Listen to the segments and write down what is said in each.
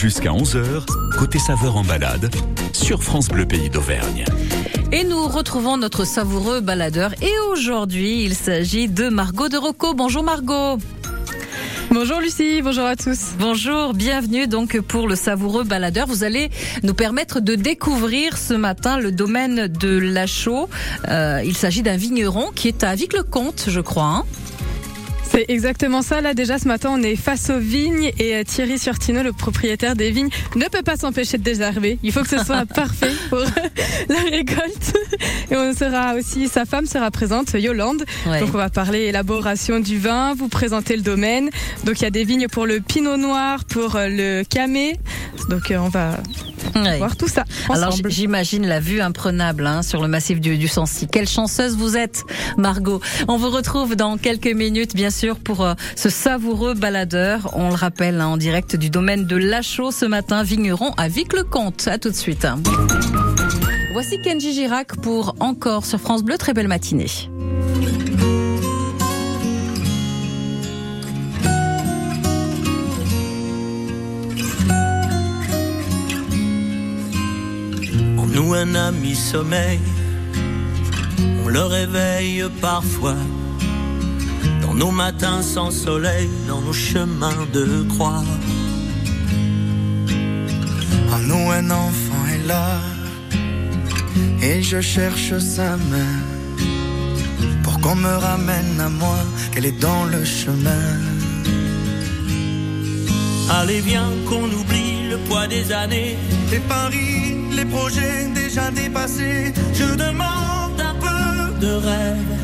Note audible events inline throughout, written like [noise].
Jusqu'à 11h, côté saveur en balade, sur France Bleu Pays d'Auvergne. Et nous retrouvons notre savoureux baladeur. Et aujourd'hui, il s'agit de Margot de Rocco. Bonjour Margot. Bonjour Lucie, bonjour à tous. Bonjour, bienvenue donc pour le savoureux baladeur. Vous allez nous permettre de découvrir ce matin le domaine de Lachaux. Euh, il s'agit d'un vigneron qui est à Vic-le-Comte, je crois. Hein. C'est exactement ça. Là, déjà, ce matin, on est face aux vignes et euh, Thierry Surtino, le propriétaire des vignes, ne peut pas s'empêcher de désherber. Il faut que ce [laughs] soit parfait pour [laughs] la récolte. Et on sera aussi, sa femme sera présente, Yolande. Donc, on va parler élaboration du vin, vous présenter le domaine. Donc, il y a des vignes pour le pinot noir, pour euh, le camé. Donc, euh, on va voir tout ça. Alors j'imagine la vue imprenable hein, sur le massif du, du Sancy. Quelle chanceuse vous êtes, Margot. On vous retrouve dans quelques minutes, bien sûr, pour euh, ce savoureux baladeur. On le rappelle hein, en direct du domaine de Lachaux ce matin, vigneron à Vic-le-Comte. À tout de suite. Voici Kenji Girac pour encore sur France Bleu. Très belle matinée. nous un ami sommeil. On le réveille parfois dans nos matins sans soleil, dans nos chemins de croix. En nous un enfant est là et je cherche sa main pour qu'on me ramène à moi, qu'elle est dans le chemin. Allez viens qu'on oublie le poids des années, les paris les projets déjà dépassés. Je demande un peu de rêve,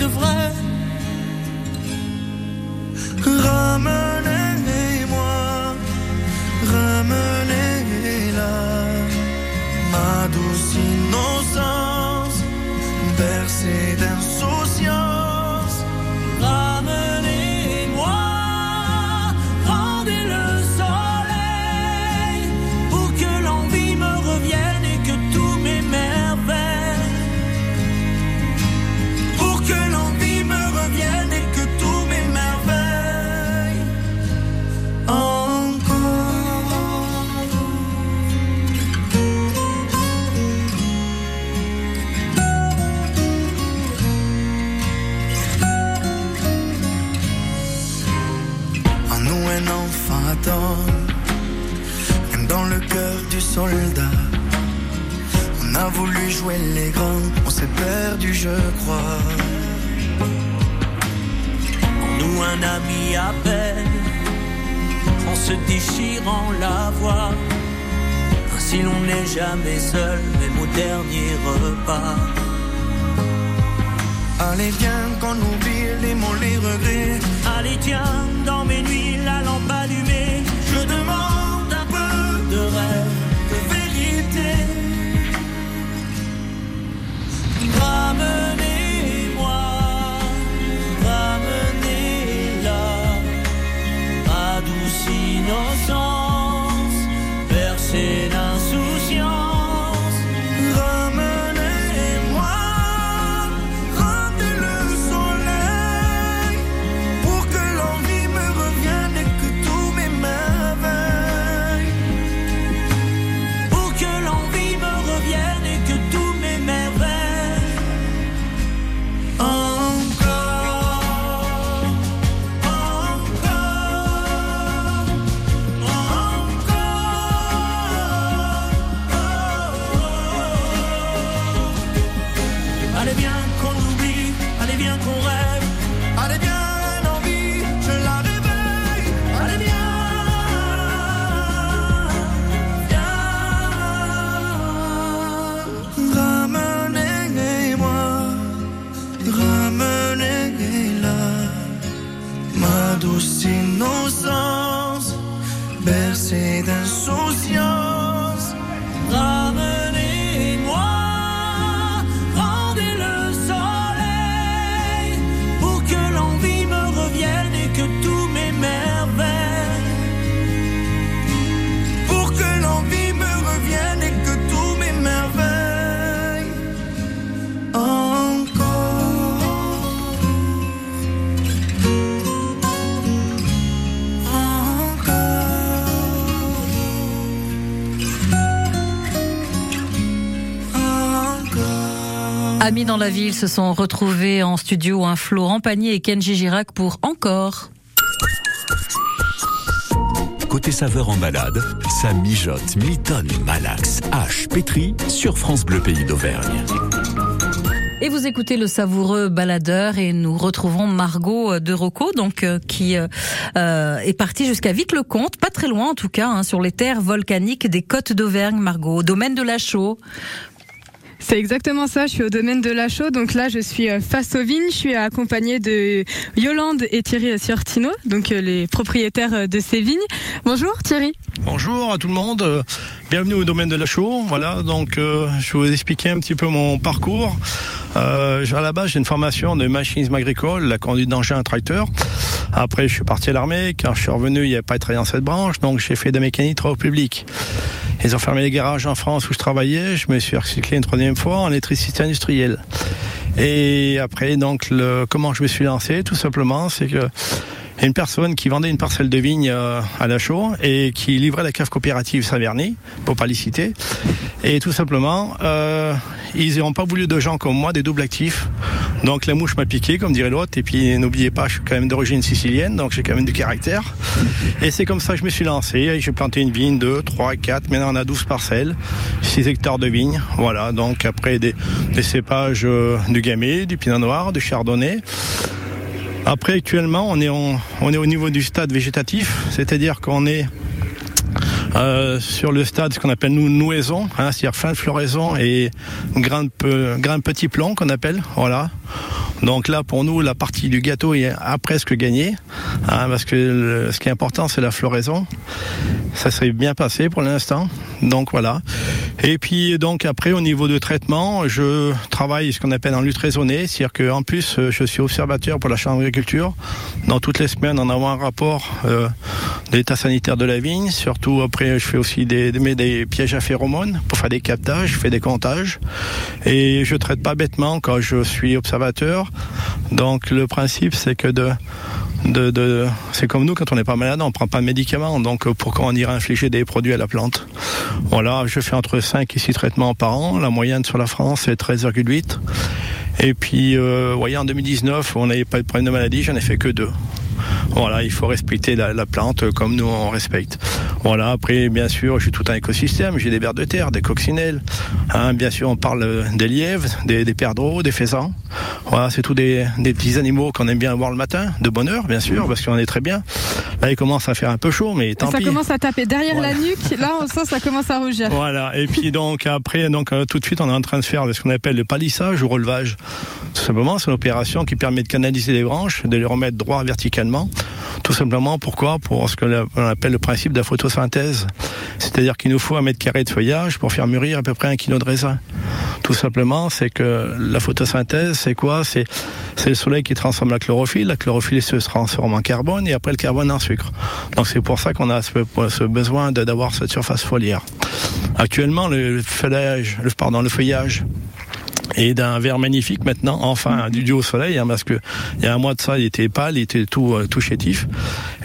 de vrai. Ramenez-moi, ramenez-la, ma douce innocence, bercée d'insouciance. Soldat. On a voulu jouer les grands, on s'est perdu, je crois. En nous, un ami peine, en se déchirant la voix. Ainsi, l'on n'est jamais seul, même au dernier repas. Allez, viens qu'on oublie les mots, les regrets. Allez, tiens, dans mes nuits, la lampe allumée. Je demande un peu de rêve amis dans la ville se sont retrouvés en studio, un Florent Pagny et Kenji Girac pour Encore. Côté saveur en balade, ça mijote, mitonne, malaxe, hache, pétri sur France Bleu Pays d'Auvergne. Et vous écoutez le savoureux baladeur et nous retrouvons Margot de Rocco, donc euh, qui euh, euh, est partie jusqu'à Vite-le-Comte, pas très loin en tout cas, hein, sur les terres volcaniques des côtes d'Auvergne, Margot, au domaine de la Chaux. C'est exactement ça. Je suis au domaine de la Chaux. Donc là, je suis face aux vignes. Je suis accompagnée de Yolande et Thierry Siortino, donc les propriétaires de ces vignes. Bonjour Thierry. Bonjour à tout le monde. Bienvenue au domaine de la Chaux. Voilà, donc je vais vous expliquer un petit peu mon parcours. Euh, à la base, j'ai une formation de machinisme agricole, la conduite d'engin à tracteur. Après, je suis parti à l'armée. Quand je suis revenu, il n'y avait pas de travail dans cette branche, donc j'ai fait de mécanique au public. Ils ont fermé les garages en France où je travaillais. Je me suis recyclé une troisième fois en électricité industrielle. Et après, donc, le, comment je me suis lancé, tout simplement, c'est que une personne qui vendait une parcelle de vigne euh, à la chaux et qui livrait la cave coopérative Saint-Verny, pour pas les citer. Et tout simplement, euh, ils n'ont pas voulu de gens comme moi, des doubles actifs. Donc la mouche m'a piqué, comme dirait l'autre. Et puis n'oubliez pas, je suis quand même d'origine sicilienne, donc j'ai quand même du caractère. Et c'est comme ça que je me suis lancé. J'ai planté une vigne, 2, 3, 4. Maintenant on a 12 parcelles, 6 hectares de vignes. Voilà, donc après des, des cépages euh, du gamay, du pinot noir, du chardonnay. Après, actuellement, on est, au niveau du stade végétatif, c'est-à-dire qu'on est euh, sur le stade, ce qu'on appelle nous nouaison, hein, c'est-à-dire fin de floraison et grain, petit plomb qu'on appelle, voilà. Donc là, pour nous, la partie du gâteau est, a presque gagné, hein, parce que ce qui est important, c'est la floraison. Ça s'est bien passé pour l'instant. Donc voilà. Et puis donc après au niveau de traitement, je travaille ce qu'on appelle en lutte raisonnée, c'est-à-dire qu'en plus je suis observateur pour la Chambre d'agriculture. Dans toutes les semaines, on envoie un rapport euh, de l'état sanitaire de la vigne. Surtout après, je fais aussi des, pièges à phéromones pour faire des captages, je fais des comptages. Et je traite pas bêtement quand je suis observateur. Donc le principe, c'est que de c'est comme nous quand on n'est pas malade, on prend pas de médicaments. Donc pourquoi on irait infliger des produits à la plante Voilà, je fais entre 5 et 6 traitements par an. La moyenne sur la France est 13,8. Et puis, euh, voyez, en 2019, on n'avait pas de problème de maladie, j'en ai fait que deux. Voilà, il faut respecter la, la, plante comme nous on respecte. Voilà, après bien sûr, j'ai tout un écosystème, j'ai des vers de terre, des coccinelles. Hein, bien sûr, on parle des lièvres, des, des perdreaux, des faisans. Voilà, c'est tous des, des, petits animaux qu'on aime bien voir le matin, de bonne heure, bien sûr, parce qu'on est très bien. Là, il commence à faire un peu chaud, mais tant ça pis. Ça commence à taper derrière voilà. la nuque. Là, [laughs] on sent ça commence à rougir. Voilà. Et puis donc après, donc euh, tout de suite, on est en train de faire ce qu'on appelle le palissage ou relevage. Tout simplement, c'est une opération qui permet de canaliser les branches, de les remettre droit verticalement. Tout simplement, pourquoi? Pour ce qu'on appelle le principe de la photosynthèse. C'est-à-dire qu'il nous faut un mètre carré de feuillage pour faire mûrir à peu près un kilo de raisin. Tout simplement, c'est que la photosynthèse, c'est quoi? C'est le soleil qui transforme la chlorophylle. La chlorophylle se transforme en carbone et après le carbone en sucre. Donc c'est pour ça qu'on a ce, besoin d'avoir cette surface foliaire. Actuellement, le feuillage, le, pardon, le feuillage et d'un vert magnifique maintenant, enfin du dieu au soleil, hein, parce que il y a un mois de ça, il était pâle, il était tout euh, tout chétif.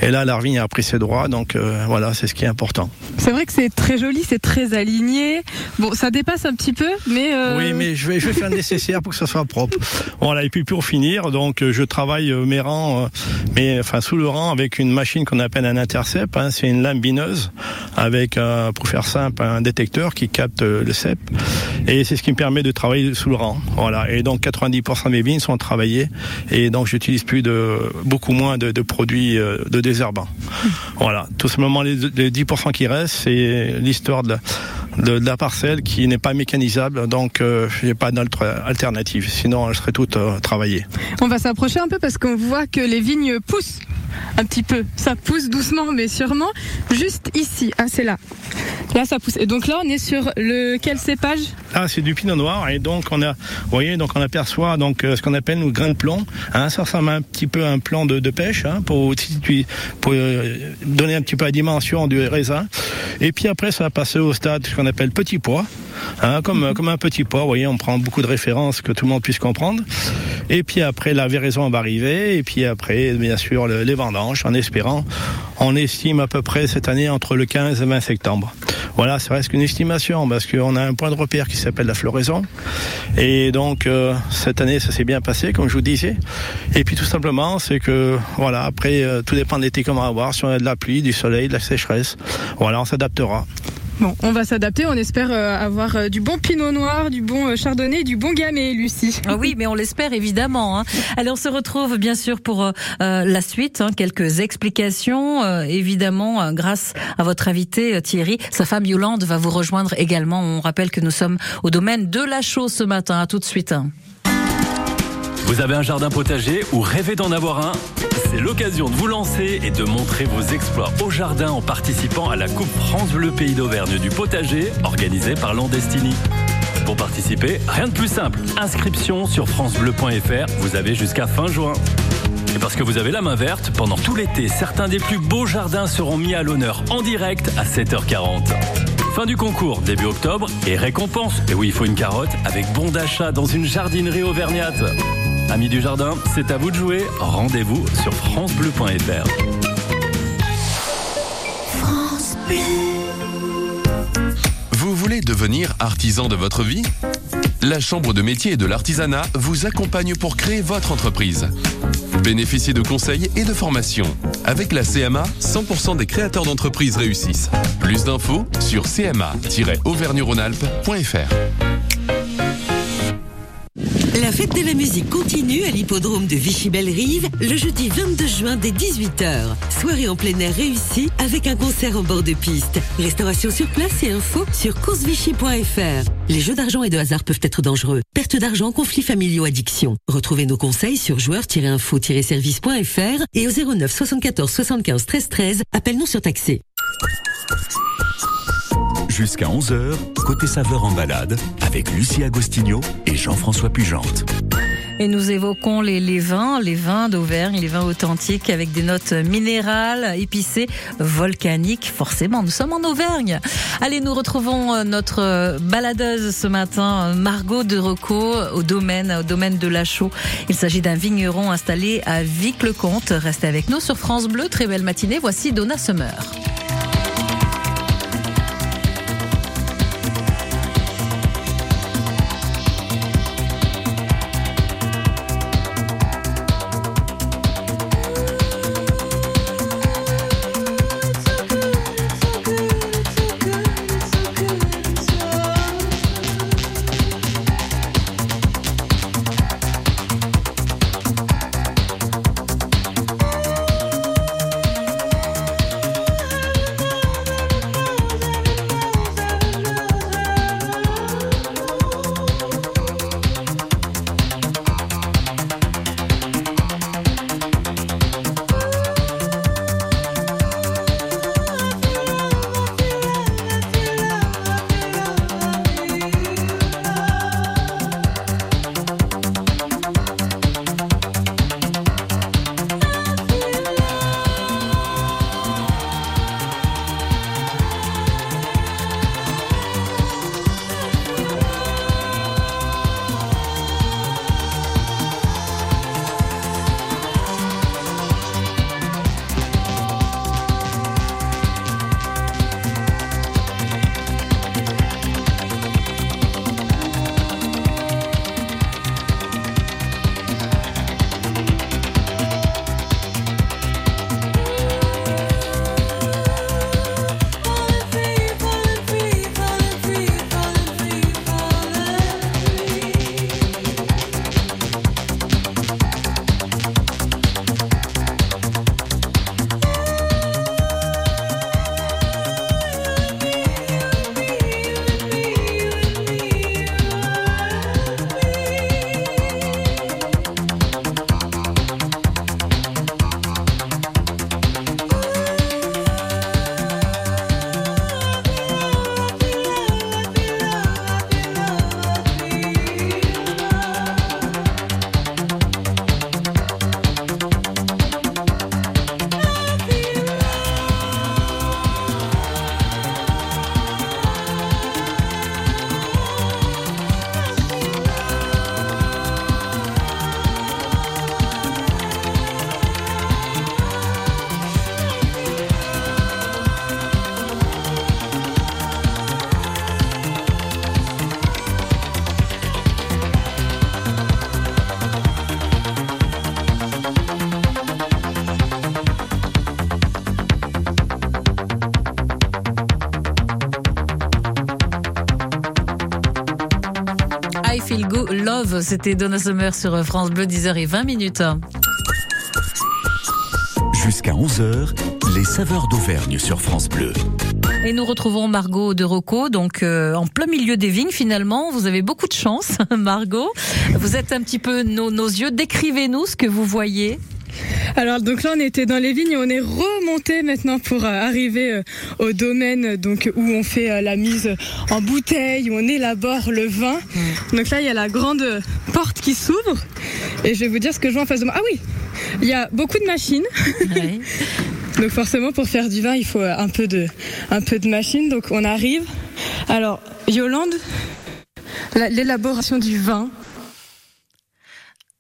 Et là, la vigne a pris ses droits, donc euh, voilà, c'est ce qui est important. C'est vrai que c'est très joli, c'est très aligné. Bon, ça dépasse un petit peu, mais euh... oui, mais je vais je vais faire le nécessaire pour que ça soit propre. Voilà, et puis pour finir, donc je travaille mes rangs, mais enfin sous le rang avec une machine qu'on appelle un intercept. Hein, c'est une lame bineuse avec, euh, pour faire simple, un détecteur qui capte le cep, et c'est ce qui me permet de travailler sous le rang. Voilà. Et donc 90% de mes vignes sont travaillées et donc j'utilise plus de beaucoup moins de, de produits euh, de désherbants. Voilà. Tout simplement les, les 10% qui restent, c'est l'histoire de, de, de, la parcelle qui n'est pas mécanisable, donc euh, j'ai pas d'autre alternative. Sinon, elle serait toute euh, travaillée. On va s'approcher un peu parce qu'on voit que les vignes poussent un petit peu. Ça pousse doucement, mais sûrement. Juste ici, ah, c'est là. Là, ça pousse. Et donc là, on est sur le quel cépage? Ah, c'est du pinot noir. Et donc, on a, vous voyez, donc on aperçoit donc ce qu'on appelle nos grains de plomb. Hein, ça ressemble un petit peu à un plan de, de pêche hein, pour, pour euh, donner un petit peu la dimension du raisin. Et puis après, ça va passer au stade qu'on appelle petit pois. Hein, comme, comme un petit pois, vous voyez, on prend beaucoup de références que tout le monde puisse comprendre. Et puis après, la véraison va arriver. Et puis après, bien sûr, le, les vendanges, en espérant. On estime à peu près cette année entre le 15 et 20 septembre. Voilà, ça reste qu'une estimation parce qu'on a un point de repère qui s'appelle la floraison. Et donc euh, cette année, ça s'est bien passé, comme je vous disais. Et puis tout simplement, c'est que voilà, après euh, tout dépend de l'été qu'on va avoir, si on a de la pluie, du soleil, de la sécheresse. Voilà, on s'adaptera. Bon, on va s'adapter. On espère euh, avoir euh, du bon Pinot Noir, du bon euh, Chardonnay, du bon Gamay, Lucie. Ah oui, mais on l'espère évidemment. Hein. Allez, on se retrouve bien sûr pour la suite. Hein, quelques explications, évidemment, grâce à votre invité Thierry. Sa femme Yolande va vous rejoindre également. On rappelle que nous sommes au domaine de la chose ce matin. À tout de suite. Vous avez un jardin potager ou rêvez d'en avoir un? C'est l'occasion de vous lancer et de montrer vos exploits au jardin en participant à la Coupe France Bleu Pays d'Auvergne du potager organisée par Landestini. Pour participer, rien de plus simple. Inscription sur francebleu.fr, vous avez jusqu'à fin juin. Et parce que vous avez la main verte, pendant tout l'été, certains des plus beaux jardins seront mis à l'honneur en direct à 7h40. Fin du concours, début octobre, et récompense. Et oui, il faut une carotte avec bon d'achat dans une jardinerie auvergnate. Amis du jardin, c'est à vous de jouer. Rendez-vous sur francebleu.fr. France Bleu. Vous voulez devenir artisan de votre vie? La Chambre de métier et de l'artisanat vous accompagne pour créer votre entreprise. Bénéficiez de conseils et de formations. Avec la CMA, 100% des créateurs d'entreprises réussissent. Plus d'infos sur cma-auvergne-rhône-alpes.fr. La fête de la musique continue à l'hippodrome de Vichy-Belle-Rive le jeudi 22 juin dès 18h. Soirée en plein air réussie avec un concert en bord de piste. Restauration sur place et info sur coursevichy.fr. Les jeux d'argent et de hasard peuvent être dangereux. Perte d'argent, conflits familiaux, addiction. Retrouvez nos conseils sur joueurs-info-service.fr et au 09 74 75 13 13. Appelle-nous sur taxé. Jusqu'à 11h, côté saveur en balade, avec Lucie Agostinho et Jean-François Pugente. Et nous évoquons les, vins, les vins d'Auvergne, les vins authentiques avec des notes minérales, épicées, volcaniques. Forcément, nous sommes en Auvergne. Allez, nous retrouvons euh, notre euh, baladeuse ce matin, Margot de Rocco, au domaine, au domaine de la Chaux. Il s'agit d'un vigneron installé à Vic-le-Comte. Restez avec nous sur France Bleu. Très belle matinée. Voici Donna Summer. Love. C'était Donna Summer sur France Bleu, 10h20 minutes. Jusqu'à 11h, les saveurs d'Auvergne sur France Bleu. Et nous retrouvons Margot de Rocco, donc euh, en plein milieu des vignes finalement. Vous avez beaucoup de chance, [laughs] Margot. Vous êtes un petit peu nos, nos yeux. Décrivez-nous ce que vous voyez. Alors donc là on était dans les vignes et on est remonté maintenant pour euh, arriver euh, au domaine donc où on fait euh, la mise en bouteille, où on élabore le vin. Donc là il y a la grande porte qui s'ouvre et je vais vous dire ce que je vois en face de moi. Ah oui, il y a beaucoup de machines. [laughs] Donc forcément pour faire du vin il faut un peu de un peu de machine. Donc on arrive. Alors Yolande, la- l'élaboration du vin.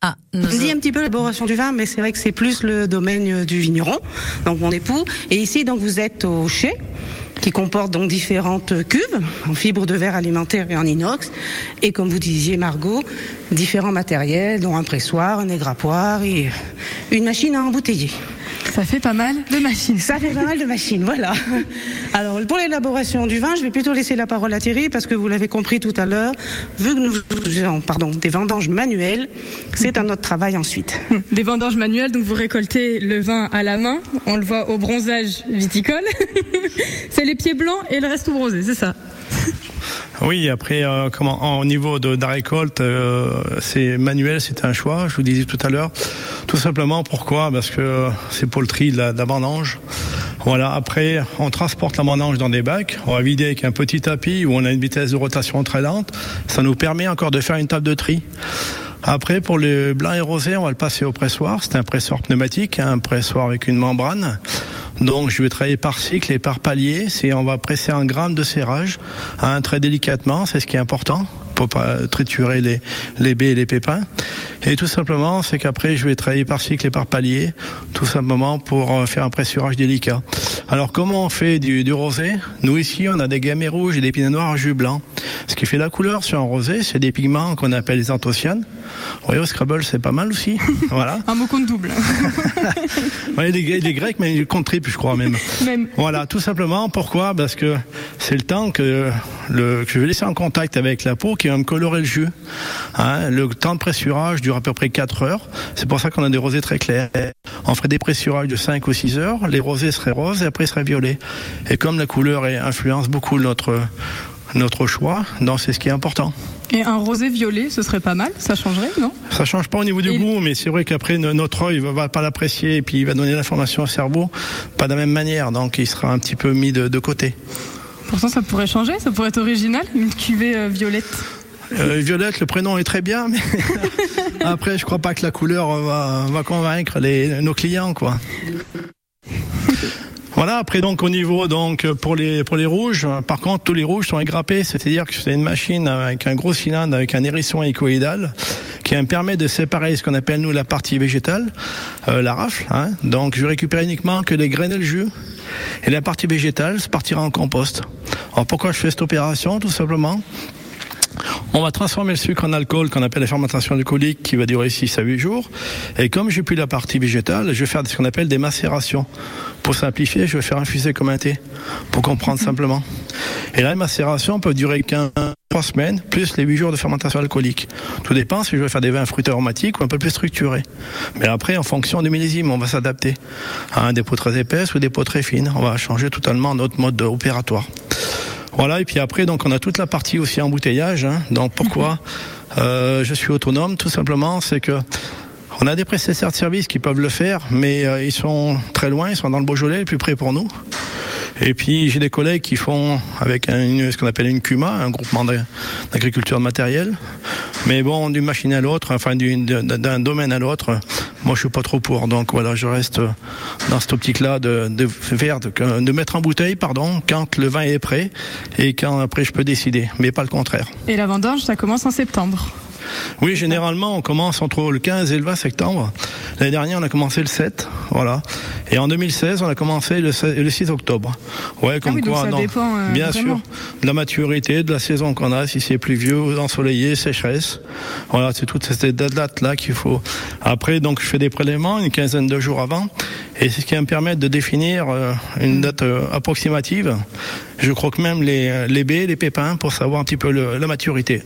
Ah, nous- Je dis un petit peu l'élaboration du vin, mais c'est vrai que c'est plus le domaine euh, du vigneron, donc mon époux. Et ici, donc, vous êtes au chai, qui comporte donc différentes cuves en fibres de verre alimentaire et en inox. Et comme vous disiez, Margot, différents matériels, dont un pressoir, un égrappoir et une machine à embouteiller. Ça fait pas mal de machines. Ça fait pas mal de machines, voilà. Alors, pour l'élaboration du vin, je vais plutôt laisser la parole à Thierry parce que vous l'avez compris tout à l'heure, vu que nous faisons pardon, des vendanges manuelles, c'est un autre travail ensuite. Des vendanges manuelles, donc vous récoltez le vin à la main. On le voit au bronzage viticole. [laughs] c'est les pieds blancs et le reste tout bronzé, c'est ça. Oui, après, euh, comment, au niveau de, de la récolte, euh, c'est manuel, c'est un choix. Je vous disais tout à l'heure. Tout simplement, pourquoi? Parce que c'est pour le tri de la, de. Voilà. Après, on transporte la vendange dans des bacs. On va vider avec un petit tapis où on a une vitesse de rotation très lente. Ça nous permet encore de faire une table de tri. Après, pour le blanc et rosé, on va le passer au pressoir. C'est un pressoir pneumatique, hein, un pressoir avec une membrane. Donc, je vais travailler par cycle et par palier. On va presser un gramme de serrage, très délicatement. C'est ce qui est important pour pas triturer les, les baies et les pépins. Et tout simplement, c'est qu'après, je vais travailler par cycle et par palier, tout simplement pour euh, faire un pressurage délicat. Alors, comment on fait du, du rosé? Nous, ici, on a des gamets rouges et des pinot noirs à jus blanc. Ce qui fait la couleur sur un rosé, c'est des pigments qu'on appelle les anthocyanes. Vous voyez, au Scrabble, c'est pas mal aussi. [laughs] voilà. Un mot compte double. [laughs] Ouais, les, les Grecs, mais ils comptent triple, je crois même. Même. Voilà, tout simplement. Pourquoi? Parce que c'est le temps que, le, que je vais laisser en contact avec la peau qui va me colorer le jus. Hein, le temps de pressurage dure à peu près 4 heures. C'est pour ça qu'on a des rosés très clairs. On ferait des pressurages de 5 ou 6 heures. Les rosés seraient roses et après seraient violets. Et comme la couleur influence beaucoup notre, notre choix, donc c'est ce qui est important. Et un rosé violet, ce serait pas mal. Ça changerait, non? Ça change pas au niveau du Et- goût, mais c'est vrai qu'après no- notre œil va, va pas l'apprécier et puis il va donner l'information au cerveau pas de la même manière, donc il sera un petit peu mis de, de côté. Pourtant, ça pourrait changer. Ça pourrait être original. Une cuvée euh, violette. Euh, Violette, le prénom est très bien, mais [laughs] après je crois pas que la couleur va, va convaincre les, nos clients, quoi. Voilà, après donc au niveau donc pour les pour les rouges, par contre tous les rouges sont égrappés, c'est-à-dire que c'est une machine avec un gros cylindre avec un hérisson hélicoïdal qui me permet de séparer ce qu'on appelle nous la partie végétale, euh, la rafle. Hein. Donc je récupère uniquement que les graines et le jus. Et la partie végétale se partira en compost. Alors pourquoi je fais cette opération Tout simplement? On va transformer le sucre en alcool qu'on appelle la fermentation alcoolique qui va durer 6 à 8 jours. Et comme j'ai plus la partie végétale, je vais faire ce qu'on appelle des macérations. Pour simplifier, je vais faire infuser comme un thé, pour comprendre simplement. Et là, les macérations peuvent durer 15 3 semaines, plus les 8 jours de fermentation alcoolique. Tout dépend si je veux faire des vins fruités aromatiques ou un peu plus structurés. Mais après, en fonction du millésime, on va s'adapter à des peaux très épaisses ou des peaux très fines. On va changer totalement notre mode opératoire. Voilà, et puis après, donc on a toute la partie aussi embouteillage. Hein. Donc pourquoi? [laughs] Euh, je suis autonome Tout simplement, c'est que on a des prestataires de services qui peuvent le faire, mais euh, ils sont très loin, ils sont dans le Beaujolais, le plus près pour nous. Et puis j'ai des collègues qui font avec ce qu'on appelle une CUMA, un groupement d'agriculture de matériel. Mais bon, d'une machine à l'autre, enfin d'un domaine à l'autre, moi je suis pas trop pour. Donc voilà, je reste dans cette optique-là de, de de, de mettre en bouteille, pardon, quand le vin est prêt et quand après je peux décider, mais pas le contraire. Et la vendange, ça commence en septembre. Oui, généralement, on commence entre le 15 et le 20 septembre. L'année dernière, on a commencé le 7, voilà. Et en 2016, on a commencé le 16 le 6 octobre. Ouais, comme Ah oui, donc quoi, ça non. dépend, euh, bien vraiment. sûr, de la maturité, de la saison qu'on a, si c'est pluvieux, ensoleillé, sécheresse. Voilà, c'est toutes ces dates-là qu'il faut. Après, donc, je fais des prélèvements une quinzaine de jours avant. Et c'est ce qui va me permettre de définir euh, une date euh, approximative. Je croque même les, les baies, les pépins pour savoir un petit peu le- la maturité.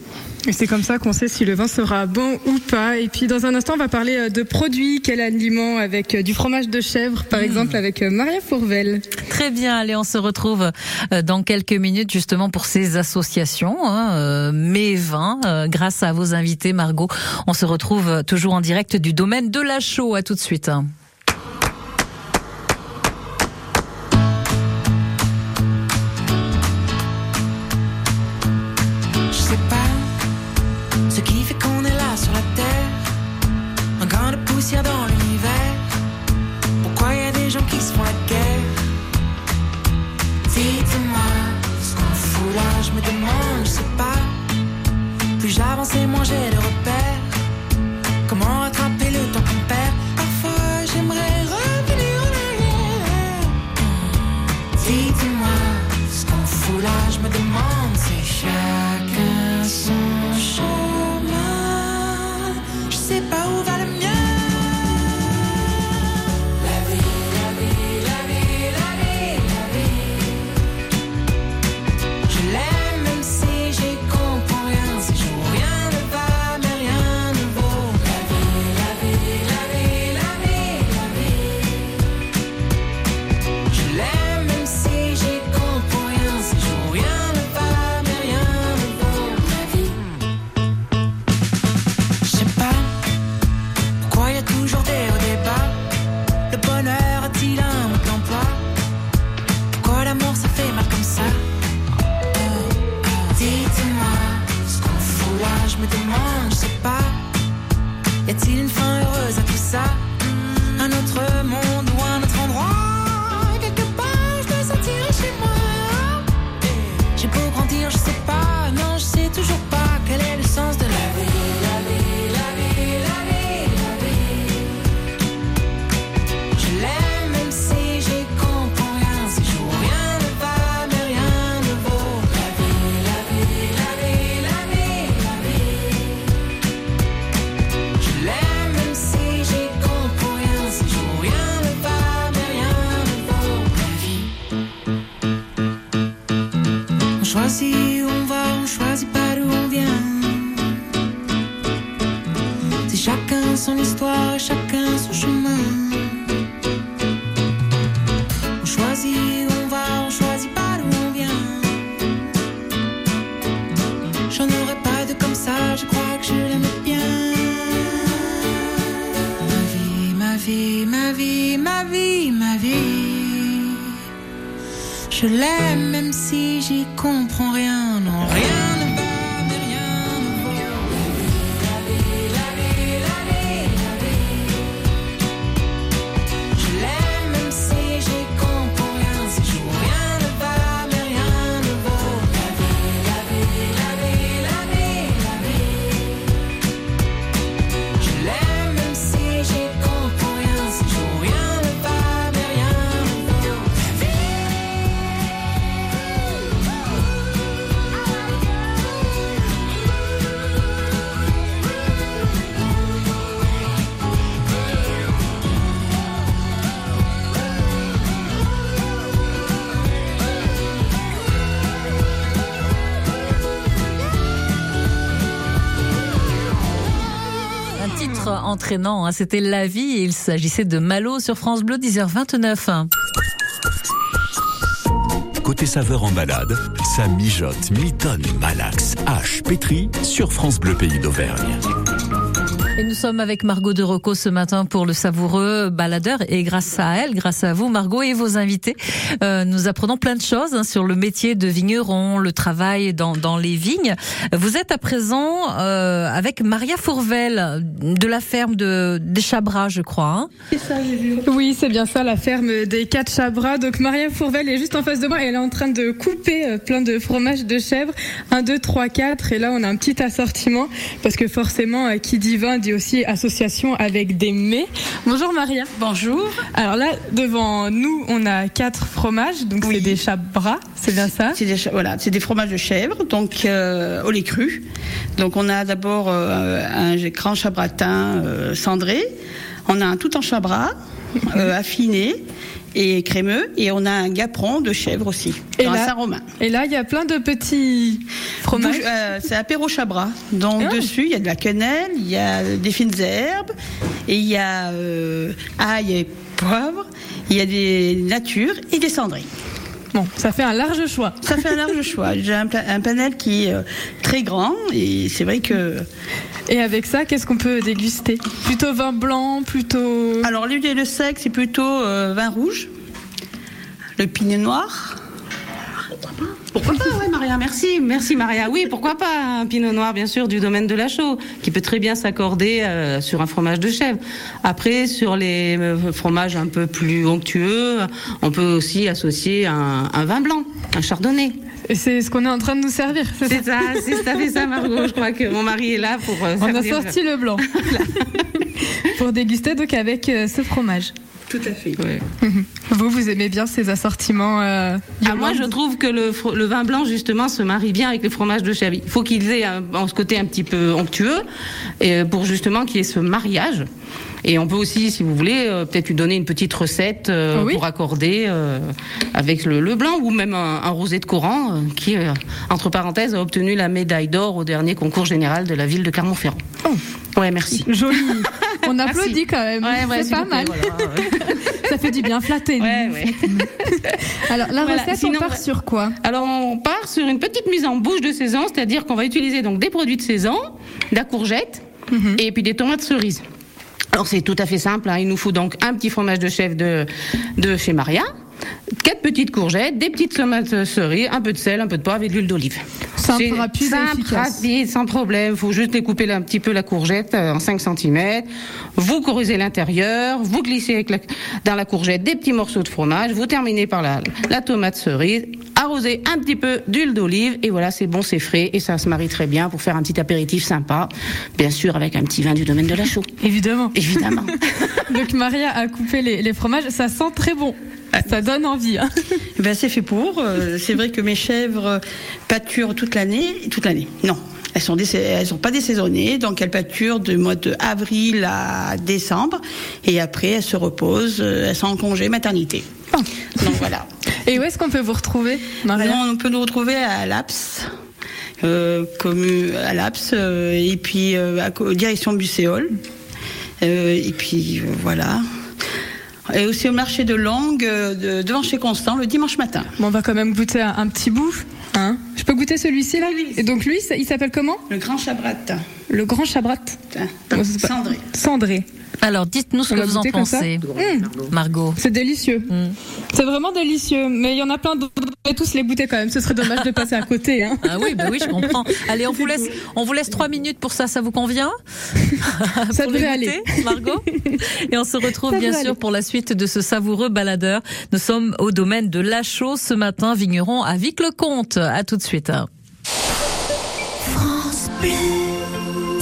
Et c'est comme ça qu'on sait si le vin sera bon ou pas. Et puis dans un instant, on va parler euh, de produits, quel aliment avec euh, du fromage de chèvre, par exemple, avec euh, Maria Fourvel. Très bien, allez, on se retrouve euh, dans quelques minutes justement pour ces associations, hein, euh, mes vins, euh, grâce à vos invités, Margot. On se retrouve euh, toujours en direct du domaine de la Chaux. À tout de suite. Hein, c'était La vie il s'agissait de Malo sur France Bleu 10h29. Côté saveur en balade, ça mijote, mitonne, malaxe, hache, pétri sur France Bleu Pays d'Auvergne. Et nous sommes avec Margot de Rocco ce matin pour le savoureux baladeur. Et grâce à elle, grâce à vous, Margot et vos invités, euh, nous apprenons plein de choses hein, sur le métier de vigneron, le travail dans, dans les vignes. Vous êtes à présent euh, avec Maria Fourvel de la ferme de des Chabras, je crois. hein. Oui, c'est bien ça, la ferme des quatre Chabras. Donc Maria Fourvel est juste en face de moi et elle est en train de couper euh, plein de fromages de chèvre. 1, 2, 3, 4. Et là, on a un petit assortiment parce que forcément, qui dit vin dit aussi association avec des mets. Bonjour Maria. Bonjour. Alors là, devant nous, on a quatre fromages. Donc c'est des Chabras, c'est bien ça? C'est des, voilà, c'est des fromages de chèvre, donc euh, au lait cru. Donc on a d'abord euh, un grand chabratin euh, cendré. On a un tout en chabras. affiné et crémeux. Et on a un gaperon de chèvre aussi, Et dans un là- Saint-Romain. Et là, il y a plein de petits fromages. Euh, c'est apéro chabras. Donc Ah. dessus, il y a de la quenelle, il y a des fines herbes, et il y a euh, ail et poivre, il y a des natures et des cendrées. Bon, ça fait un large choix. Ça fait un large [laughs] choix. J'ai un, un panel qui est euh, très grand, et c'est vrai que... Et avec ça, qu'est-ce qu'on peut déguster? Plutôt vin blanc, plutôt. Alors l'huile et le sec, c'est plutôt euh, vin rouge, le pinot noir. Pourquoi pas, ouais, Maria, merci. Merci, Maria. Oui, pourquoi pas un pinot noir, bien sûr, du domaine de la chaux, qui peut très bien s'accorder euh, sur un fromage de chèvre. Après, sur les euh, fromages un peu plus onctueux, on peut aussi associer un, un vin blanc, un chardonnay. Et c'est ce qu'on est en train de nous servir. C'est ça, c'est à fait ça, Margot. Je crois que mon mari est là pour euh, On a sorti le blanc. [laughs] Pour déguster donc avec euh, ce fromage. Tout à fait. [laughs] Vous, vous aimez bien ces assortiments euh, Ah, moi, je trouve que le, le vin blanc, justement, se marie bien avec les fromages de chèvre. Il faut qu'il ait un, un- ce côté un petit peu onctueux, et pour justement qu'il y ait ce mariage. Et on peut aussi, si vous voulez, euh, peut-être lui donner une petite recette euh, Oui. pour accorder euh, avec le, le blanc ou même un, un rosé de Coran qui, entre parenthèses, a obtenu la médaille d'or au dernier concours général de la ville de Clermont-Ferrand. Ouais, merci. Joli. On [laughs] applaudit quand même. Ouais, ouais, c'est pas mal. voilà, ouais. [laughs] Ça fait du bien flatter. [laughs] Alors la Voilà, recette, sinon, on part sur quoi? Alors on part sur une petite mise en bouche de saison, c'est-à-dire qu'on va utiliser donc des produits de saison, de la courgette et puis des tomates cerises. Alors c'est tout à fait simple, hein. il nous faut donc un petit fromage de chèvre de, de chez Maria, quatre petites courgettes, des petites tomates cerises, un peu de sel, un peu de poivre et de l'huile d'olive. Simple, rapide et simple, efficace. rapide, sans problème. faut juste découper un petit peu la courgette euh, en 5 cm. Vous corrigez l'intérieur, vous glissez avec la- dans la courgette des petits morceaux de fromage, vous terminez par la, la tomate cerise, arrosez un petit peu d'huile d'olive et voilà, c'est bon, c'est frais et ça se marie très bien pour faire un petit apéritif sympa. Bien sûr, avec un petit vin du domaine de la chaux. Évidemment. Évidemment. [laughs] Donc Maria a coupé les, les fromages, ça sent très bon. Ça donne envie. hein. Eh Ben, c'est fait pour. Euh, c'est vrai que mes chèvres pâturent toute l'année. Toute l'année. Non. Elles sont, elles sont pas désaisonnées, donc elles pâturent du mois de avril à décembre, et après elles se reposent, euh, elles sont en congé maternité. Donc voilà. Et où est-ce qu'on peut vous retrouver, Maria Non, on peut nous retrouver à Laps, euh, commu- à Laps, euh, et puis euh, à direction Bucéol, Euh, et puis voilà. Et aussi au marché de Langue, de- devant chez Constant, le dimanche matin. Bon, on va quand même goûter un, un petit bout. Hein Je peux goûter celui-ci là? Et donc lui, il s'appelle comment? Le grand chabrat. Le grand chabrat. Cendré. Cendré. Alors, dites-nous ce On que vous en pensez, Mmh. Margot. C'est délicieux. C'est vraiment délicieux. Mais il y en a plein d'autres. On va tous les goûter quand même. Ce serait dommage de passer à côté. Hein. Ah oui, bah oui, je comprends. Allez, on vous laisse, on vous laisse trois minutes pour ça. Ça vous convient? [laughs] Ça devrait aller. Margot? [laughs] Et on se retrouve Ça bien sûr aller. pour la suite de ce savoureux baladeur. Nous sommes au domaine de La Chaux ce matin, vigneron à Vic-le-Comte. À tout de suite.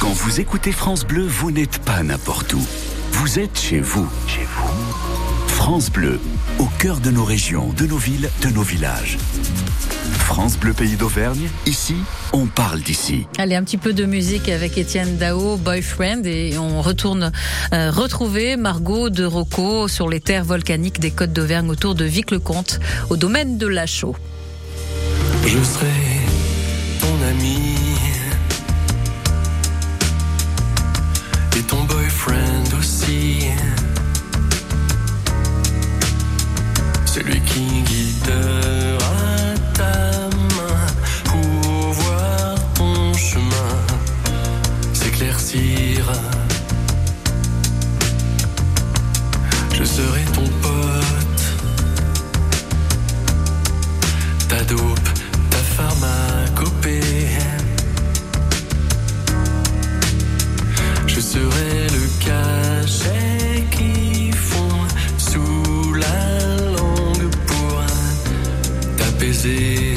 Quand vous écoutez France Bleu, vous n'êtes pas n'importe où. Vous êtes chez vous. Chez vous. France Bleu, au cœur de nos régions, de nos villes, de nos villages. France Bleu Pays d'Auvergne, ici, on parle d'ici. Allez, un petit peu de musique avec Étienne Dao, Boyfriend, et on retourne euh, retrouver Margot de Rocco sur les terres volcaniques des Côtes d'Auvergne autour de Vic-le-Comte, au domaine de La Chaux. Je serai ton ami Celui qui guidera ta main pour voir ton chemin s'éclaircir. Je serai ton pote, ta dope, ta pharmacopée. Je serai baiser.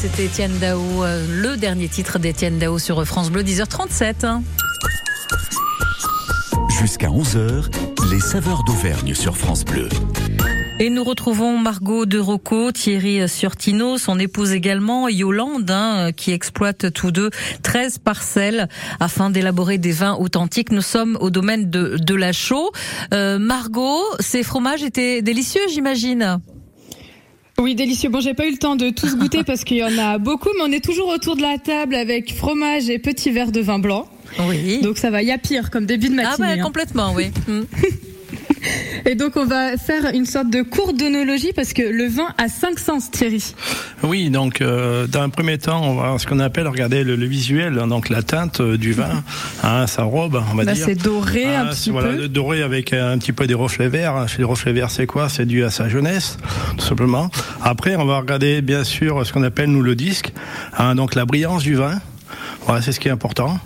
C'était Étienne Dao, euh, le dernier titre d'Étienne Dao sur France Bleu, 10h37. Jusqu'à 11h, les saveurs d'Auvergne sur France Bleu. Et nous retrouvons Margot de Rocco, Thierry Surtino, son épouse également, Yolande, hein, qui exploite tous deux 13 parcelles afin d'élaborer des vins authentiques. Nous sommes au domaine de, de la chaux. Euh, Margot, ces fromages étaient délicieux, j'imagine? Oui, délicieux. Bon, j'ai pas eu le temps de tous goûter parce qu'il y en a beaucoup, mais on est toujours autour de la table avec fromage et petits verres de vin blanc. Oui. Donc ça va, il y a pire comme début de Ah matinée. ouais, hein. complètement, oui. [laughs] [laughs] Et donc on va faire une sorte de cours d'onologie parce que le vin a cinq sens, Thierry. Oui, donc euh, dans un premier temps, on va ce qu'on appelle regarder le, le visuel, hein, donc la teinte euh, du vin, [laughs] hein, sa robe, on va Là, dire. c'est doré un Ah, petit c'est- voilà, peu. doré avec un petit peu des reflets verts. Chez les reflets verts, c'est quoi? C'est dû à sa jeunesse, tout simplement. Après, on va regarder bien sûr ce qu'on appelle nous le disque, hein, donc la brillance du vin. Voilà, c'est ce qui est important.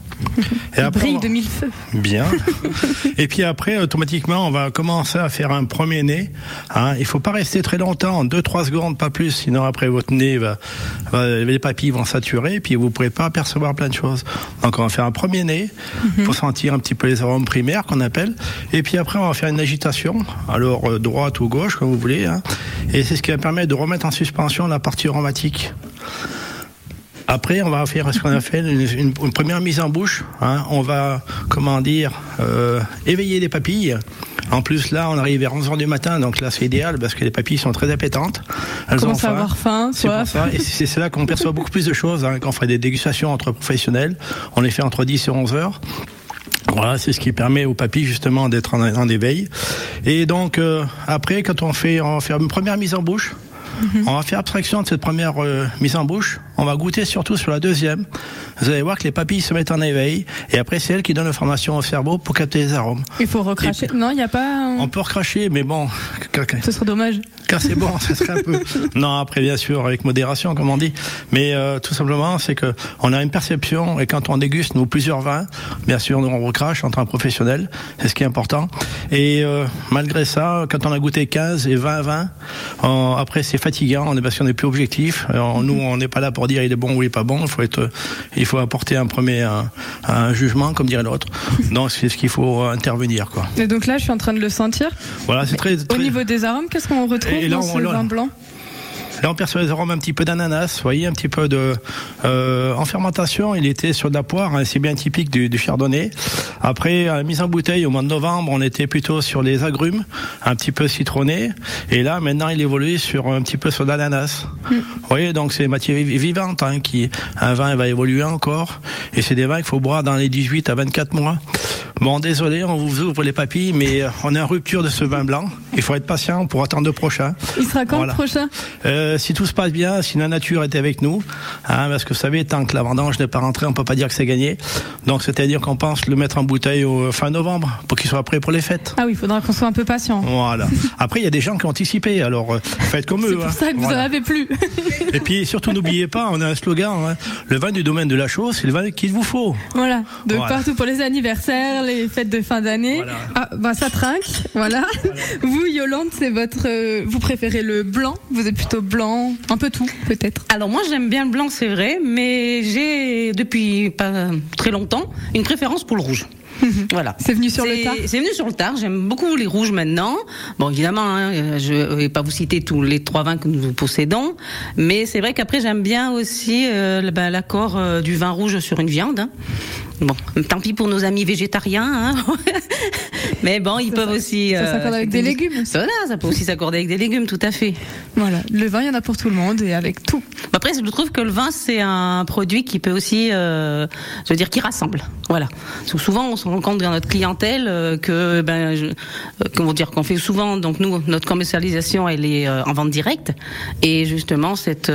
Et après, brille de mille feux. Bien. [laughs] Et puis après, automatiquement, on va commencer à faire un premier nez. Hein. Il faut pas rester très longtemps, 2-3 secondes, pas plus, sinon après votre nez va, va- les papilles vont saturer, et puis vous pourrez pas apercevoir plein de choses. Donc on va faire un premier nez pour sentir un petit peu les arômes primaires qu'on appelle. Et puis après, on va faire une agitation, alors euh, droite ou gauche, comme vous voulez. Hein. Et c'est ce qui va permettre de remettre en suspension la partie aromatique. Après, on va faire ce qu'on appelle une, une- une première mise en bouche. hein. On va, comment dire, euh, éveiller les papilles. En plus, là, on arrive vers 11h du matin, donc là, c'est idéal parce que les papilles sont très appétentes. Elles Commence ont à avoir faim, C'est pour soif. ça. Et c'est c'est là qu'on perçoit beaucoup plus de choses. Hein, quand on fait des dégustations entre professionnels, on les fait entre 10 et 11 heures. Voilà, c'est ce qui permet aux papilles justement d'être en, en éveil. Et donc euh, après, quand on fait, on une première mise en bouche. On va faire abstraction de cette première euh, mise en bouche. On va goûter surtout sur la deuxième. Vous allez voir que les papilles se mettent en éveil. Et après, c'est elle qui donne l'information au cerveau pour capter les arômes. Il faut recracher. Non, il n'y a pas. un- On peut recracher, mais bon, Ce serait dommage. quand c'est bon, ça serait un peu. [laughs] Non, après bien sûr avec modération, comme on dit. Mais euh, tout simplement, c'est que on a une perception et quand on déguste nous plusieurs vins, bien sûr, nous on recrache entre un professionnel, c'est ce qui est important. Et euh, malgré ça, quand on a goûté 15 et 20 vins, on- après c'est fatigant, on est parce qu'on n'est plus objectif. Alors, nous, on n'est pas là pour dire il est bon ou il est pas bon. Il faut être, il faut apporter un premier un, un jugement, comme dirait l'autre. [laughs] Donc c'est ce qu'il faut intervenir, quoi. Et donc là, je suis en train de le sentir. Voilà, c'est très, Au niveau des arômes, qu'est-ce qu'on retrouve Et là, dans on- ce là, vin blanc? Là, on perçoit des arômes un petit peu d'ananas, vous voyez, un petit peu de euh, en fermentation. Il était sur de la poire, hein, c'est bien typique du, du chardonnay. Après, à la mise en bouteille au mois de novembre, on était plutôt sur les agrumes, un petit peu citronné. Et là, maintenant, il évolue sur un petit peu sur l'ananas. Vous voyez, donc c'est matière vi- vivante, hein, qui un vin va évoluer encore. Et c'est des vins qu'il faut boire dans les 18 à 24 mois. Bon, désolé, on vous ouvre les papilles, mais euh, on est en rupture de ce vin blanc. Il faut être patient pour attendre le prochain. Il sera quand Voilà. le prochain? Euh, si tout se passe bien, si la nature est avec nous, hein, parce que vous savez, tant que la vendange n'est pas rentrée, on peut pas dire que c'est gagné. Donc, c'est-à-dire qu'on pense le mettre en bouteille au fin novembre pour qu'il soit prêt pour les fêtes. Ah oui, il faudra qu'on soit un peu patient. Voilà. [laughs] Après, il y a des gens qui ont anticipé, alors euh, faites comme C'est eux. pour hein. ça que vous Voilà. en avez plus. Et puis, surtout, n'oubliez pas, on a un slogan hein, le vin du domaine de la chose, c'est le vin qu'il vous faut. Voilà, Voilà. partout pour les anniversaires, les fêtes de fin d'année. Ah, bah ça trinque, voilà. Vous, Yolande, c'est votre. euh, vous préférez le blanc? Vous êtes plutôt blanc, un peu tout, peut-être? Alors moi j'aime bien le blanc, c'est vrai, mais j'ai depuis pas très longtemps une préférence pour le rouge. [laughs] Voilà. C'est venu sur le tard? C'est venu sur le tard. J'aime beaucoup les rouges maintenant. Bon, évidemment, hein, euh, je vais pas vous citer tous les trois vins que nous possédons, mais c'est vrai qu'après j'aime bien aussi euh, le- ben, l'accord euh, du vin rouge sur une viande. hein. Bon, tant pis pour nos amis végétariens, hein. [laughs] mais bon, ils peuvent aussi. ça euh, s'accorde avec des légumes. Voilà, ça peut aussi s'accorder avec des légumes, tout à fait. Voilà, le vin, il y en a pour tout le monde et avec tout. Après, je trouve que le vin, c'est un produit qui peut aussi, euh, je veux dire, qui rassemble. Voilà. Parce que souvent, on se rend compte dans notre clientèle euh, que, ben, je, comment dire, qu'on fait souvent. Donc nous, notre commercialisation, elle est en vente directe. Et justement, cette,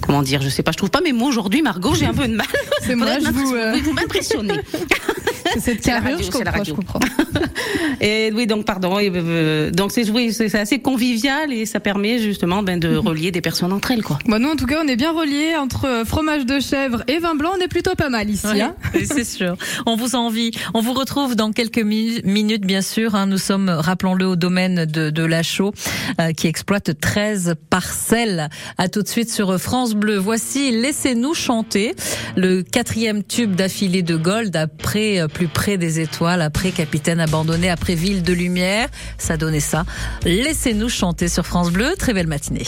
comment dire, je sais pas, je trouve pas mes mots aujourd'hui, Margot. J'ai un peu de mal. C'est [laughs] moi, je vous, euh, vous m'impressionnez. [laughs] C'est cette la carrure, radio, je la comprends, radio. je comprends. [laughs] Et oui, donc pardon. et, euh, donc c'est oui, c'est assez convivial et ça permet justement ben, de relier des personnes entre elles, quoi. Bon, nous, en tout cas, on est bien reliés entre euh, fromage de chèvre et vin blanc. On est plutôt pas mal ici. Ouais, hein. [laughs] c'est sûr. On vous envie. On vous retrouve dans quelques mi- minutes, bien sûr. hein. Nous sommes, rappelons-le, au domaine de, de la Chaux, euh, qui exploite 13 parcelles. À tout de suite sur France Bleu. Voici Laissez-nous chanter, le quatrième tube d'affilée de Gold, après euh, Plus près des étoiles, après Capitaine abandonné, après Ville de lumière. Ça donnait ça. Laissez-nous chanter sur France Bleu. Très belle matinée.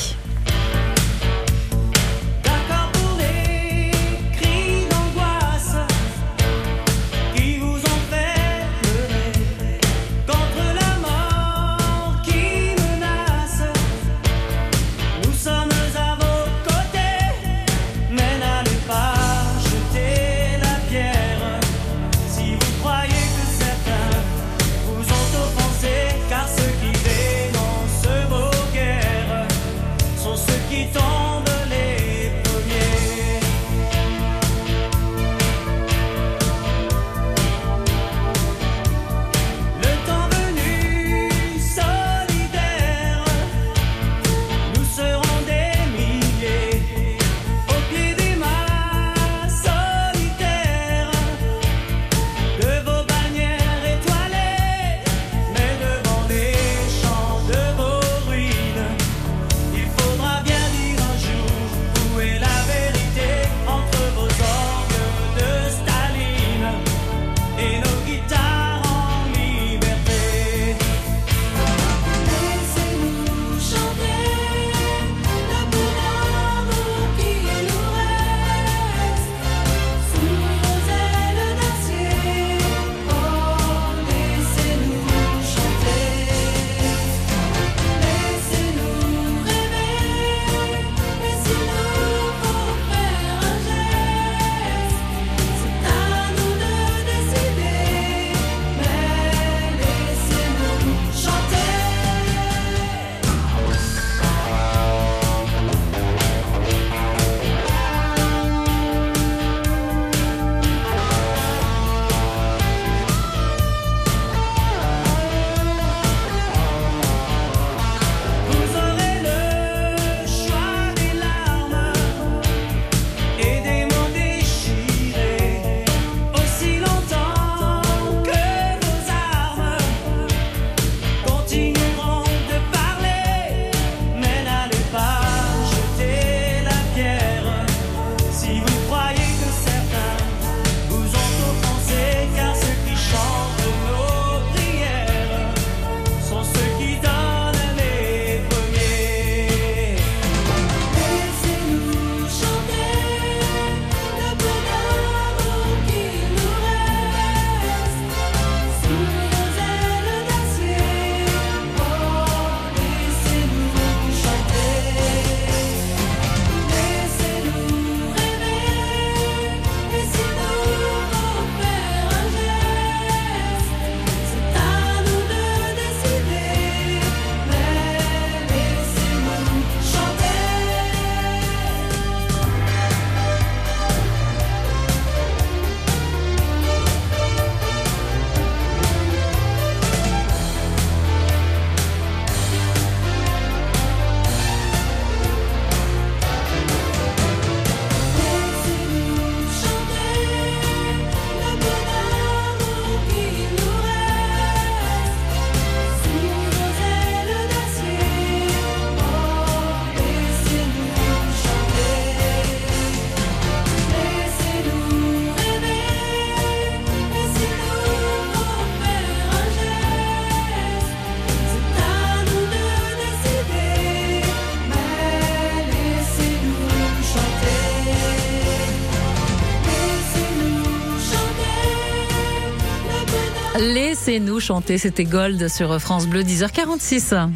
Laissez-nous chanter, c'était Gold sur France Bleu, 10h46.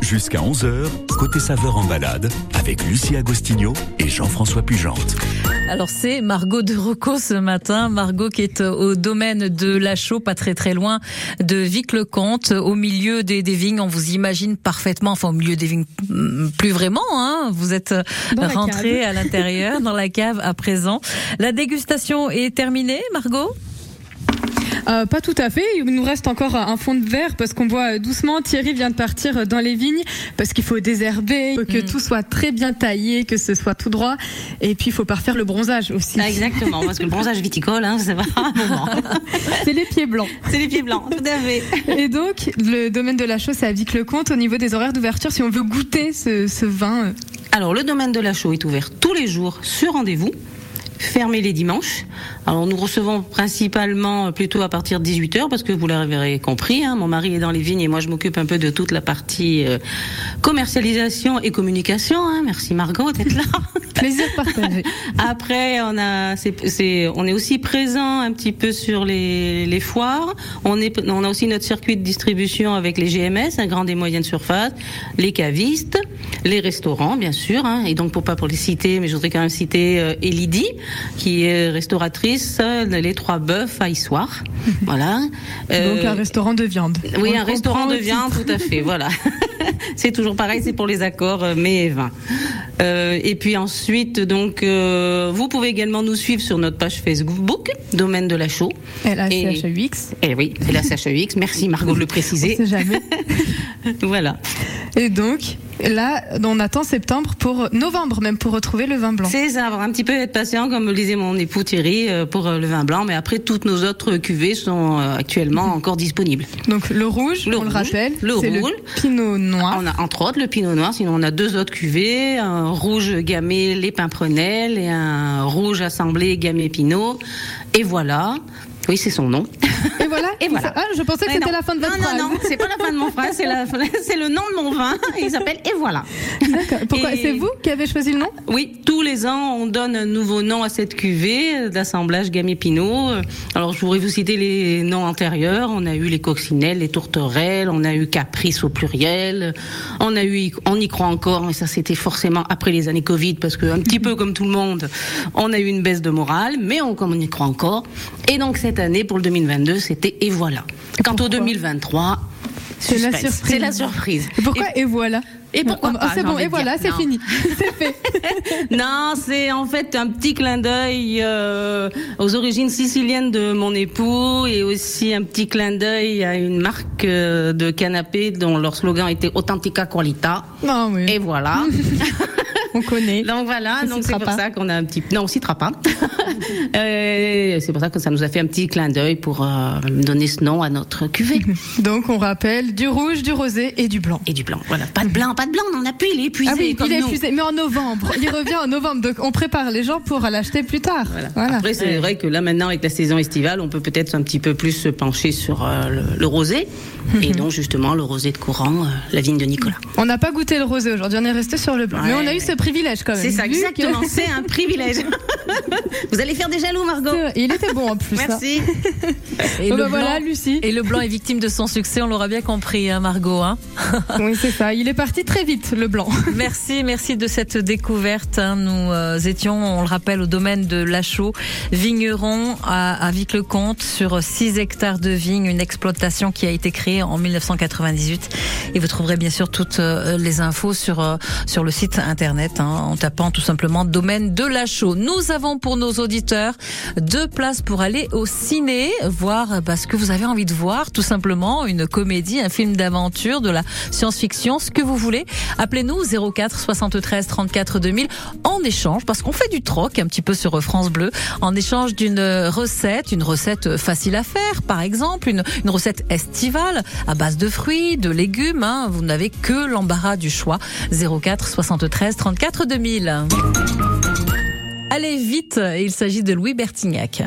Jusqu'à 11h, côté saveur en balade, avec Lucie Agostinho et Jean-François Pugente. Alors c'est Margot de Rocco ce matin, Margot qui est au domaine de la Chaux, pas très très loin de Vic-le-Comte, au milieu des, des, vignes. On vous imagine parfaitement, enfin au milieu des vignes, mm, plus vraiment. Hein, vous êtes rentré à l'intérieur, dans la cave à présent. La dégustation est terminée, Margot? Euh, pas tout à fait. Il nous reste encore un fond de verre parce qu'on voit doucement. Thierry vient de partir dans les vignes parce qu'il faut désherber, que mm. tout soit très bien taillé, que ce soit tout droit. Et puis il faut parfaire le bronzage aussi. Ah, exactement, parce que le bronzage viticole, hein, c'est [laughs] c'est les pieds blancs. C'est les pieds blancs, tout à fait. Et donc le domaine de la Chaux, c'est à Vic-le-Comte. Au niveau des horaires d'ouverture, si on veut goûter ce, ce vin. Euh. Alors le domaine de la Chaux est ouvert tous les jours sur rendez-vous fermé les dimanches. Alors nous recevons principalement euh, plutôt à partir de 18h parce que vous l'avez compris, hein, mon mari est dans les vignes et moi je m'occupe un peu de toute la partie euh, commercialisation et communication. Hein. Merci Margot d'être là. [laughs] Plaisir partagé. [laughs] Après on a, c'est, on est aussi présent un petit peu sur les, les foires. On est, on a aussi notre circuit de distribution avec les GMS, un grand et moyenne surface, les cavistes, les restaurants bien sûr. Hein. Et donc pour pas pour les citer, mais je voudrais quand même citer euh, Elidie qui est restauratrice les Trois Bœufs à Issoire. [laughs] voilà. Donc un restaurant de viande. Oui, un restaurant de viande, tout à fait. voilà. [laughs] c'est toujours pareil, c'est pour les accords euh, mais et vin. Euh, et puis ensuite, donc, euh, vous pouvez également nous suivre sur notre page Facebook, Domaine de la Chaux. Et la CHEX. Et oui, et la CHEX. Merci Margot de le préciser. On sait jamais. [laughs] voilà. Et donc, là, on attend septembre pour novembre même pour retrouver le vin blanc. C'est ça, avoir un petit peu être patient, comme le disait mon époux Thierry, euh, pour le vin blanc. Mais après, toutes nos autres cuvées sont actuellement encore disponibles. Donc le rouge, on le rappelle, le rouge, le pinot noir. On a entre autres le pinot noir. Sinon, on a deux autres cuvées, un rouge gamay les pimprenelles et un rouge assemblé gamay pinot. Et voilà. Oui, c'est son nom. Et voilà. Et voilà. Ah, je pensais que c'était la fin de votre non, phrase. Non, non, c'est pas la fin de mon phrase, c'est, le nom de mon vin. Il s'appelle Et voilà. D'accord. Pourquoi C'est vous qui avez choisi le nom? Oui, tous les ans, on donne un nouveau nom à cette cuvée d'assemblage Gamay Pinot. Alors, je voudrais vous citer les noms antérieurs. On a eu les coccinelles, les tourterelles, on a eu Caprice au pluriel, on a eu, on y croit encore, mais ça c'était forcément après les années Covid, parce que un petit peu comme tout le monde, on a eu une baisse de morale, mais on, comme on y croit encore. Et donc cette année, pour le 2022, c'était Et voilà. Quant au 2023, c'est la surprise. C'est la surprise. Et pourquoi et, voilà et pourquoi ah, C'est bon, et voilà, c'est fini. [laughs] c'est fait. [laughs] non, c'est en fait un petit clin d'œil euh, aux origines siciliennes de mon époux et aussi un petit clin d'œil à une marque euh, de canapé dont leur slogan était Authentica Qualita. Ah, oui. Et voilà. [laughs] [laughs] on connaît. Donc voilà, donc c'est pour pas. ça qu'on a un petit. Non, on citera pas. [laughs] euh, c'est pour ça que ça nous a fait un petit clin d'œil pour euh, donner ce nom à notre cuvée. [laughs] donc on rappelle du rouge, du rosé et du blanc. Et du blanc. Voilà, pas de blanc, pas de blanc. On en a plus. Il est épuisé. Ah oui, comme il est nous. épuisé, mais en novembre. Il revient en novembre. Donc on prépare les gens pour l'acheter plus tard. Voilà. voilà. Après c'est vrai que là maintenant avec la saison estivale, on peut peut-être un petit peu plus se pencher sur euh, le, le, rosé et donc justement le rosé de courant, euh, la vigne de Nicolas. On n'a pas goûté le rosé aujourd'hui. On est resté sur le blanc, ouais, mais on a eu ce privilège quand même. C'est ça, exactement. Que... C'est un privilège. [laughs] Vous allez faire des jaloux, Margot. Il était bon en plus. Merci. Et, le ben blanc, voilà, Lucie. et le blanc est victime de son succès, on l'aura bien compris, hein, Margot. Hein [laughs] oui, c'est ça. Il est parti très vite, le blanc. [laughs] Merci, merci de cette découverte. Hein. Nous euh, étions, on le rappelle, au domaine de Lachaux, vigneron à, à Vic-le-Comte, sur 6 hectares de vignes, une exploitation qui a été créée en 1998. Et vous trouverez bien sûr toutes euh, les infos sur, euh, sur le site internet, hein, en tapant tout simplement domaine de Lachaux. Nous avons pour nos auditeurs deux places pour aller au ciné, voir bah, ce que vous avez envie de voir, tout simplement, une comédie, un film d'aventure, de la science-fiction, ce que vous voulez. Appelez-nous 04 73 34 2000 en échange, parce qu'on fait du troc un petit peu sur France Bleu, en échange d'une recette, une recette facile à faire, par exemple, une, une recette estivale à base de fruits, de légumes. Hein. Vous n'avez que l'embarras du choix. 04 73 34 2000. Allez vite, il s'agit de Louis Bertignac.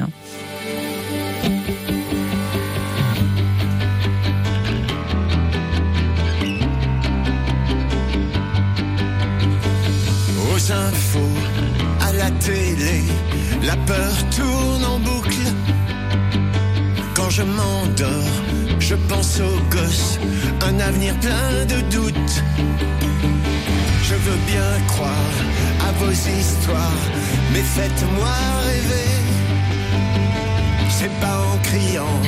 Aux infos, à la télé, la peur tourne en boucle. je m'endors, je pense aux gosses, un avenir plein de doutes. Je veux bien croire à vos histoires, mais faites-moi rêver. C'est pas en criant,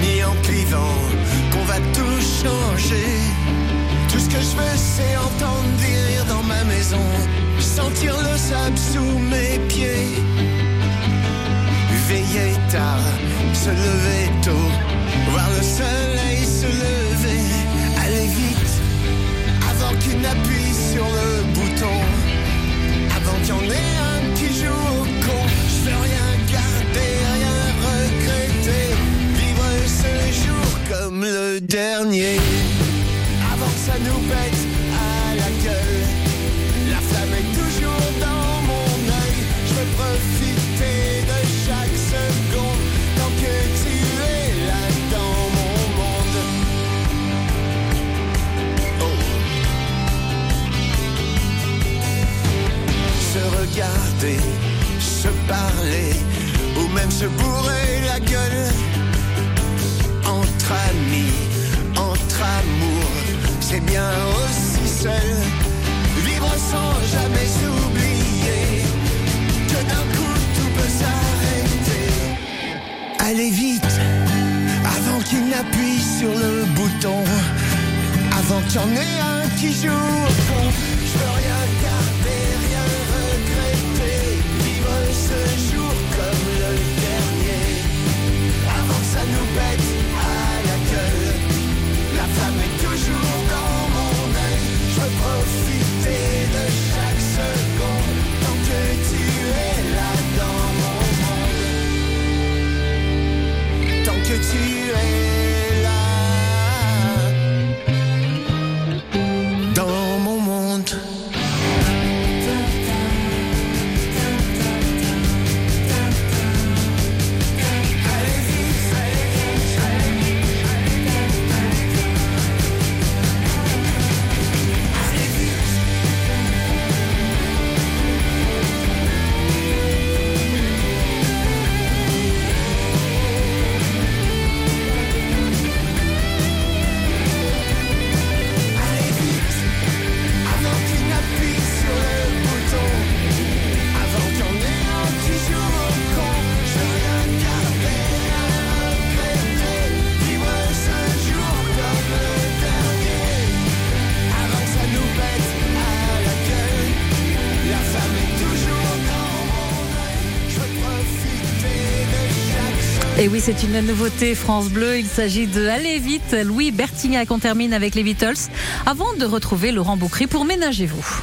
ni en clivant, qu'on va tout changer. Tout ce que je veux, c'est entendre des rires dans ma maison, sentir le sable sous mes pieds. Veiller tard, se lever tôt, voir le soleil se lever, aller vite, avant qu'il n'appuie sur le bouton, avant qu'il y en ait un qui c'est une nouveauté France Bleu. Il s'agit de Allez vite, Louis Bertignac. On termine avec les Beatles. Avant de retrouver Laurent Boucry pour Ménagez-vous.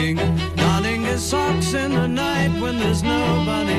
Him working, darning his socks in the night when there's nobody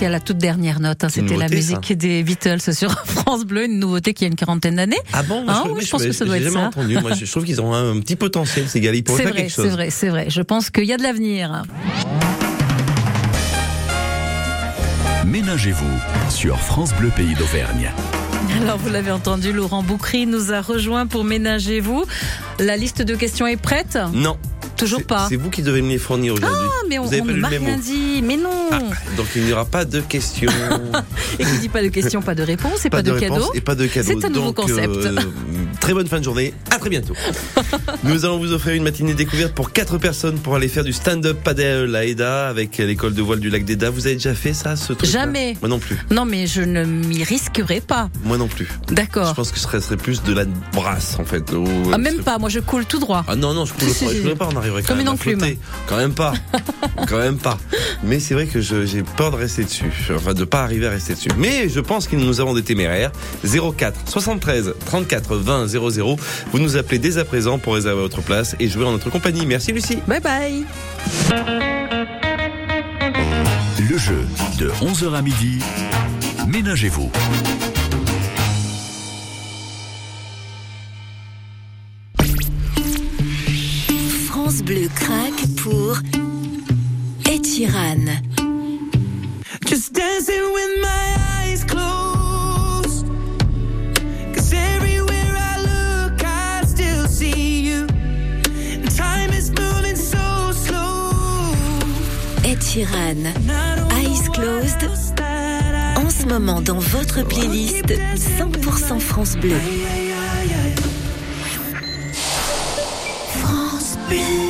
jusqu'à la toute dernière note. hein. C'était la musique des Beatles sur [laughs] France Bleu, une nouveauté qui a une quarantaine d'années. Ah bon Moi, Hein, je, oui, je pense que ça doit être jamais ça. entendu. Moi, je, trouve qu'ils ont un, un petit potentiel, ces gars. Ils pourraient faire vrai, quelque chose. c'est vrai, c'est vrai. Je pense qu'il y a de l'avenir. Ménagez-vous sur France Bleu Pays d'Auvergne. Alors, vous l'avez entendu, Laurent Boucry nous a rejoint pour Ménagez-vous. La liste de questions est prête? Non. Toujours C'est- pas. C'est vous qui devez me les fournir aujourd'hui. Ah, mais on vous avez on pas ne m'a rien dit. Mais non. Donc il n'y aura pas de questions. [laughs] Et qui dit pas de questions, pas de réponses et pas, de, réponse cadeaux. et pas de cadeaux. C'est un nouveau Donc, concept. euh, très bonne fin de journée. À très bientôt. [laughs] Nous allons vous offrir une matinée découverte pour quatre personnes pour aller faire du stand-up padel à Eda avec l'école de voile du lac d'Eda. Vous avez déjà fait ça, ce truc Jamais. Moi non plus. Non, mais je ne m'y risquerai pas. Moi non plus. D'accord. Je pense que ce serait, serait plus de la brasse en fait. Ou- Ah, même pas, moi je coule tout droit. Ah non, non, je Si, si, ne si. pourrais pas, on quand Comme même une à enclume. flotter. Quand même pas. [laughs] quand même pas. Mais c'est vrai que je- j'ai peur de rester dessus. Enfin, de pas arriver à rester dessus. Mais je pense que nous avons des téméraires. 04 73 34 20 00. Vous nous appelez dès à présent pour réserver votre place et jouer en notre compagnie. Merci Lucie. Bye bye. Le jeu de 11h à midi. Ménagez-vous. Bleu craque pour Sheeran. Just dancing with my eyes closed. Cause everywhere I look, I still see you. And time is moving so slow. Sheeran, Eyes Closed, en ce moment dans votre playlist 100% France Bleu. France Bleu.